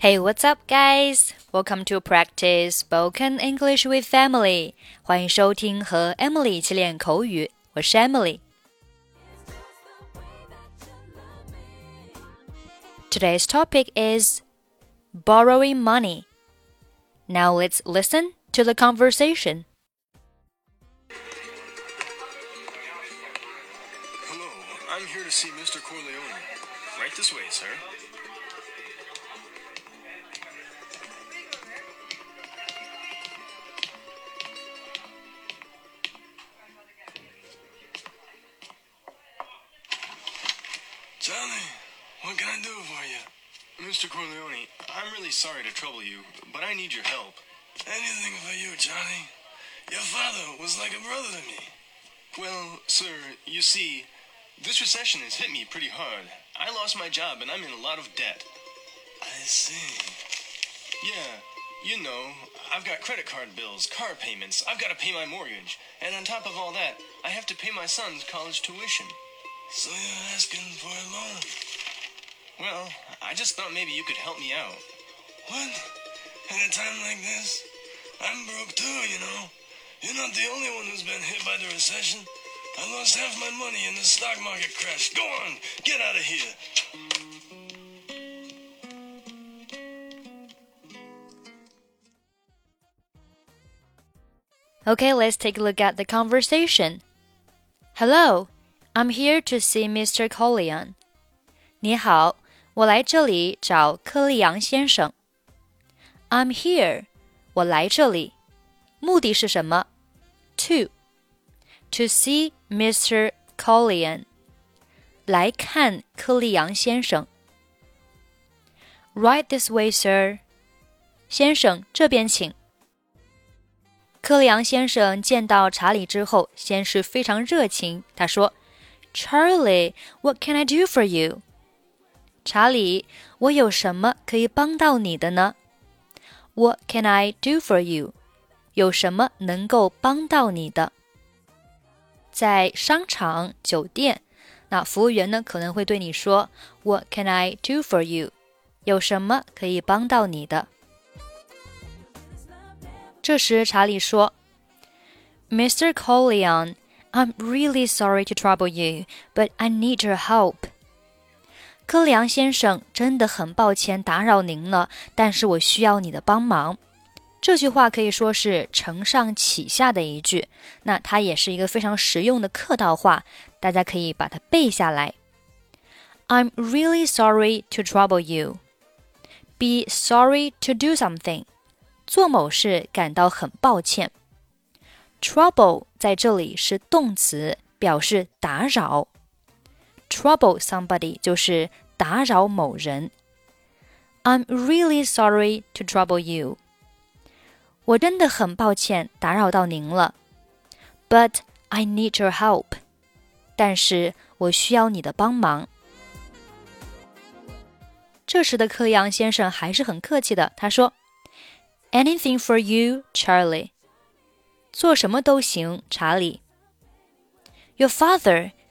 Hey, what's up, guys? Welcome to practice spoken English with Emily. 欢迎收听和 Emily 一起练口语，我是 Emily。Today's topic is borrowing money. Now let's listen to the conversation. Hello, I'm here to see Mr. Corleone. Right this way, sir. Trouble you, but I need your help. Anything for you, Johnny. Your father was like a brother to me. Well, sir, you see, this recession has hit me pretty hard. I lost my job and I'm in a lot of debt. I see. Yeah, you know, I've got credit card bills, car payments, I've got to pay my mortgage, and on top of all that, I have to pay my son's college tuition. So you're asking for a loan? Well, I just thought maybe you could help me out. What? At a time like this? I'm broke too, you know. You're not the only one who's been hit by the recession. I lost half my money in the stock market crash. Go on, get out of here. Okay, let's take a look at the conversation. Hello, I'm here to see Mr. Corleone. 你好，我来这里找克利扬先生。I'm here，我来这里，目的是什么？To to see Mr. Collian，来看科利昂先生。Right this way, sir。先生，这边请。科里昂先生见到查理之后，先是非常热情。他说：“Charlie, what can I do for you？” 查理，我有什么可以帮到你的呢 What can I do for you? 有什么能够帮到你的？在商场、酒店，那服务员呢可能会对你说，What can I do for you？” 有什么可以帮到你的？这时，查理说：“Mr. Corleone, I'm really sorry to trouble you, but I need your help. 柯里昂先生，真的很抱歉打扰您了，但是我需要你的帮忙。这句话可以说是承上启下的一句，那它也是一个非常实用的客套话，大家可以把它背下来。I'm really sorry to trouble you. Be sorry to do something. 做某事感到很抱歉。Trouble 在这里是动词，表示打扰。Trouble somebody 就是打扰某人。I'm really sorry to trouble you。我真的很抱歉打扰到您了。But I need your help。但是我需要你的帮忙。这时的克里昂先生还是很客气的，他说。Anything for you, Charlie. 做什么都行，查理。Your father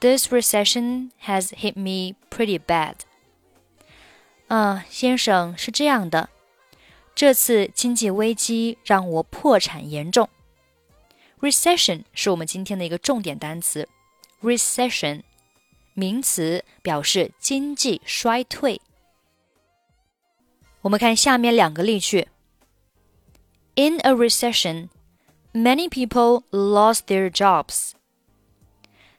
this recession has hit me pretty bad.” 啊，先生是这样的，这次经济危机让我破产严重。Recession 是我们今天的一个重点单词，recession 名词表示经济衰退。我们看下面两个例句。In a recession, many people lost their jobs.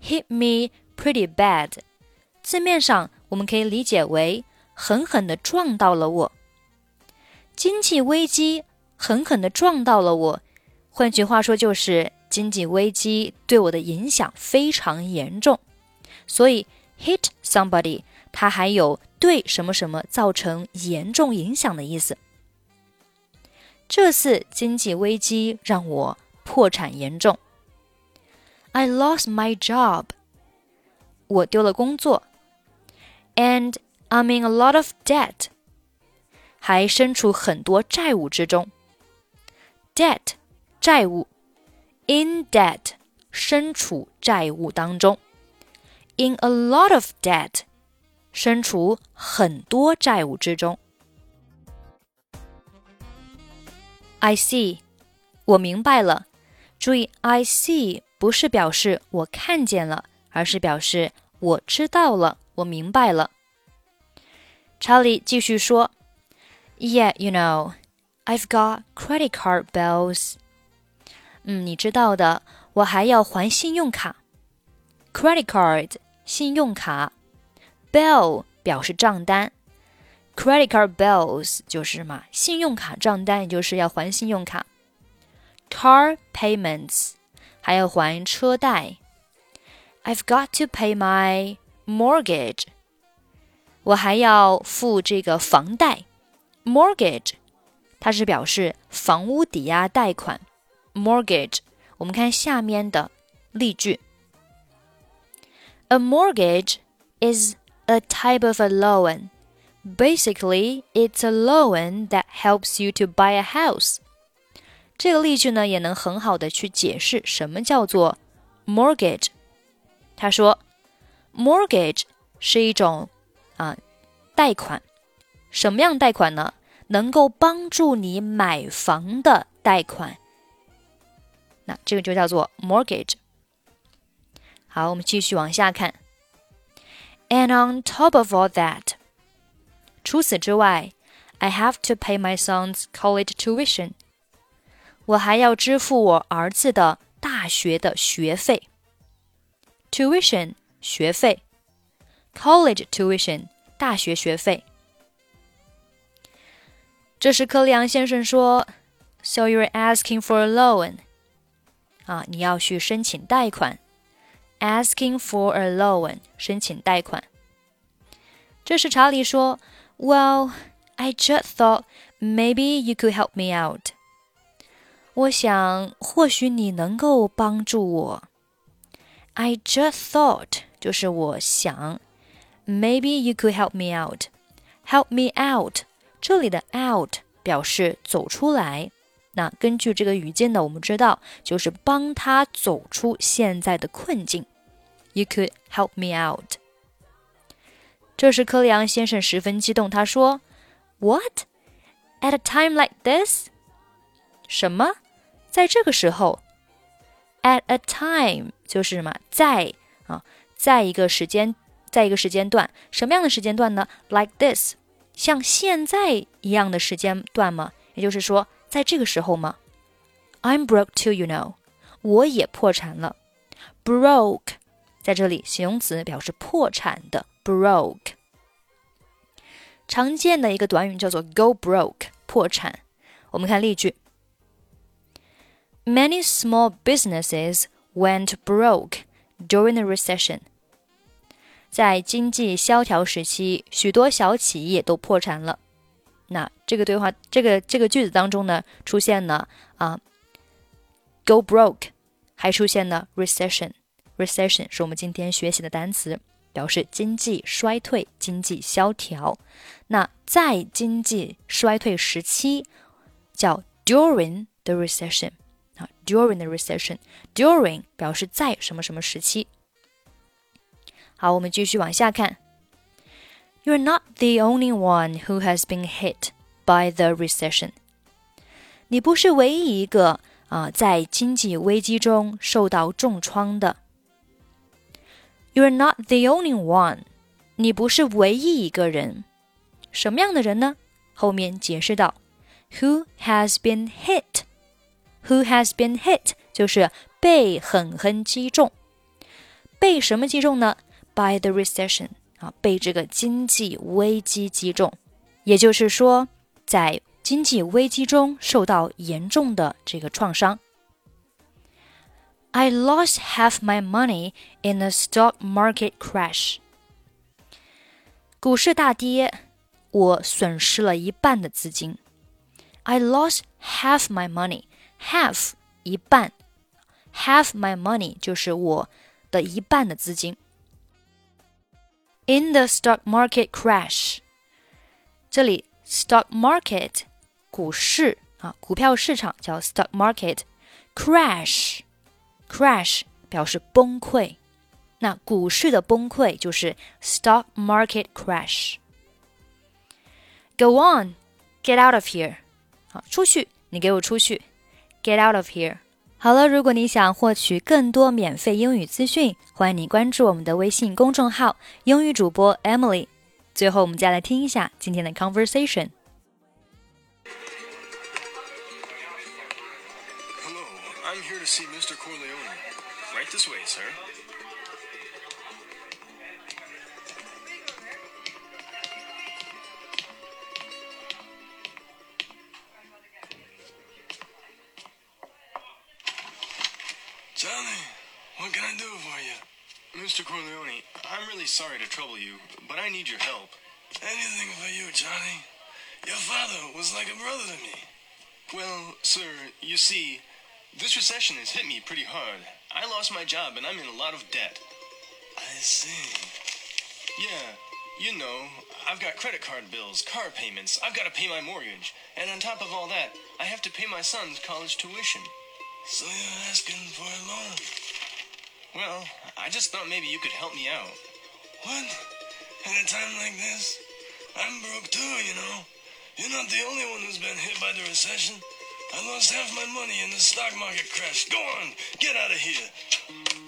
Hit me pretty bad，字面上我们可以理解为狠狠地撞到了我。经济危机狠狠地撞到了我，换句话说就是经济危机对我的影响非常严重。所以 hit somebody，它还有对什么什么造成严重影响的意思。这次经济危机让我破产严重。I lost my job，我丢了工作。And I'm in a lot of debt，还身处很多债务之中。Debt，债务。In debt，身处债务当中。In a lot of debt，身处很多债务之中。I see，我明白了。注意，I see 不是表示我看见了，而是表示我知道了，我明白了。查理继续说：“Yeah, you know, I've got credit card bills。”嗯，你知道的，我还要还信用卡。Credit card 信用卡，bill 表示账单。Credit card bills 就是嘛，信用卡账单，也就是要还信用卡。Car payments 还要还车贷。I've got to pay my mortgage，我还要付这个房贷。Mortgage 它是表示房屋抵押贷款。Mortgage 我们看下面的例句。A mortgage is a type of a loan. Basically, it's a loan that helps you to buy a house. 这个例句呢，也能很好的去解释什么叫做 mortgage。他说，mortgage 是一种啊贷款，什么样贷款呢？能够帮助你买房的贷款。那这个就叫做 mortgage。好，我们继续往下看。And on top of all that. 除此之外，I have to pay my son's college tuition。 我还要支付我儿子的大学的学费。tuition 学费，college tuition 大学学费。这时，克里昂先生说：“So you're asking for a loan？” 啊，你要去申请贷款。Asking for a loan，申请贷款。这时，查理说。well, I just thought maybe you could help me out. 我想或许你能够帮助我。I just thought 就是我想，maybe you could help me out. Help me out，这里的 out 表示走出来。那根据这个语境呢，我们知道就是帮他走出现在的困境。You could help me out. 这时，柯里昂先生十分激动，他说：“What? At a time like this？什么？在这个时候？At a time 就是什么？在啊，在一个时间，在一个时间段，什么样的时间段呢？Like this，像现在一样的时间段吗？也就是说，在这个时候吗？I'm broke too, you know。我也破产了。Broke 在这里形容词表示破产的。” broke。常见的一个短语叫做 go broke，破产。我们看例句：Many small businesses went broke during the recession。在经济萧条时期，许多小企业都破产了。那这个对话，这个这个句子当中呢，出现了啊，go broke，还出现了 recession。recession 是我们今天学习的单词。表示经济衰退、经济萧条。那在经济衰退时期，叫 during the recession 啊，during the recession，during 表示在什么什么时期。好，我们继续往下看。You're not the only one who has been hit by the recession。你不是唯一一个啊，在经济危机中受到重创的。You're not the only one，你不是唯一一个人。 什么样的人呢？后面解释道，Who has been hit? Who has been hit 就是被狠狠击中。被什么击中呢？By the recession 啊，被这个经济危机击中。也就是说，在经济危机中受到严重的这个创伤。I lost half my money in a stock market crash. 股市大跌，我损失了一半的资金。I lost half my money. Half 一半，half my money 就是我的一半的资金。In the stock market crash，这里 stock market 股市啊，股票市场叫 stock market。crash crash 表示崩溃，那股市的崩溃就是 stock market crash。Go on, get out of here。好，出去，你给我出去 ，get out of here。好了，如果你想获取更多免费英语资讯，欢迎你关注我们的微信公众号“英语主播 Emily”。最后，我们再来听一下今天的 conversation。Hello, I'm here to see Mr. Corleone. Right this way, sir. Mr. Corleone, I'm really sorry to trouble you, but I need your help. Anything for you, Johnny. Your father was like a brother to me. Well, sir, you see, this recession has hit me pretty hard. I lost my job and I'm in a lot of debt. I see. Yeah, you know, I've got credit card bills, car payments, I've got to pay my mortgage, and on top of all that, I have to pay my son's college tuition. So you're asking for a loan? Well, I just thought maybe you could help me out. What? At a time like this? I'm broke too, you know. You're not the only one who's been hit by the recession. I lost half my money in the stock market crash. Go on, get out of here.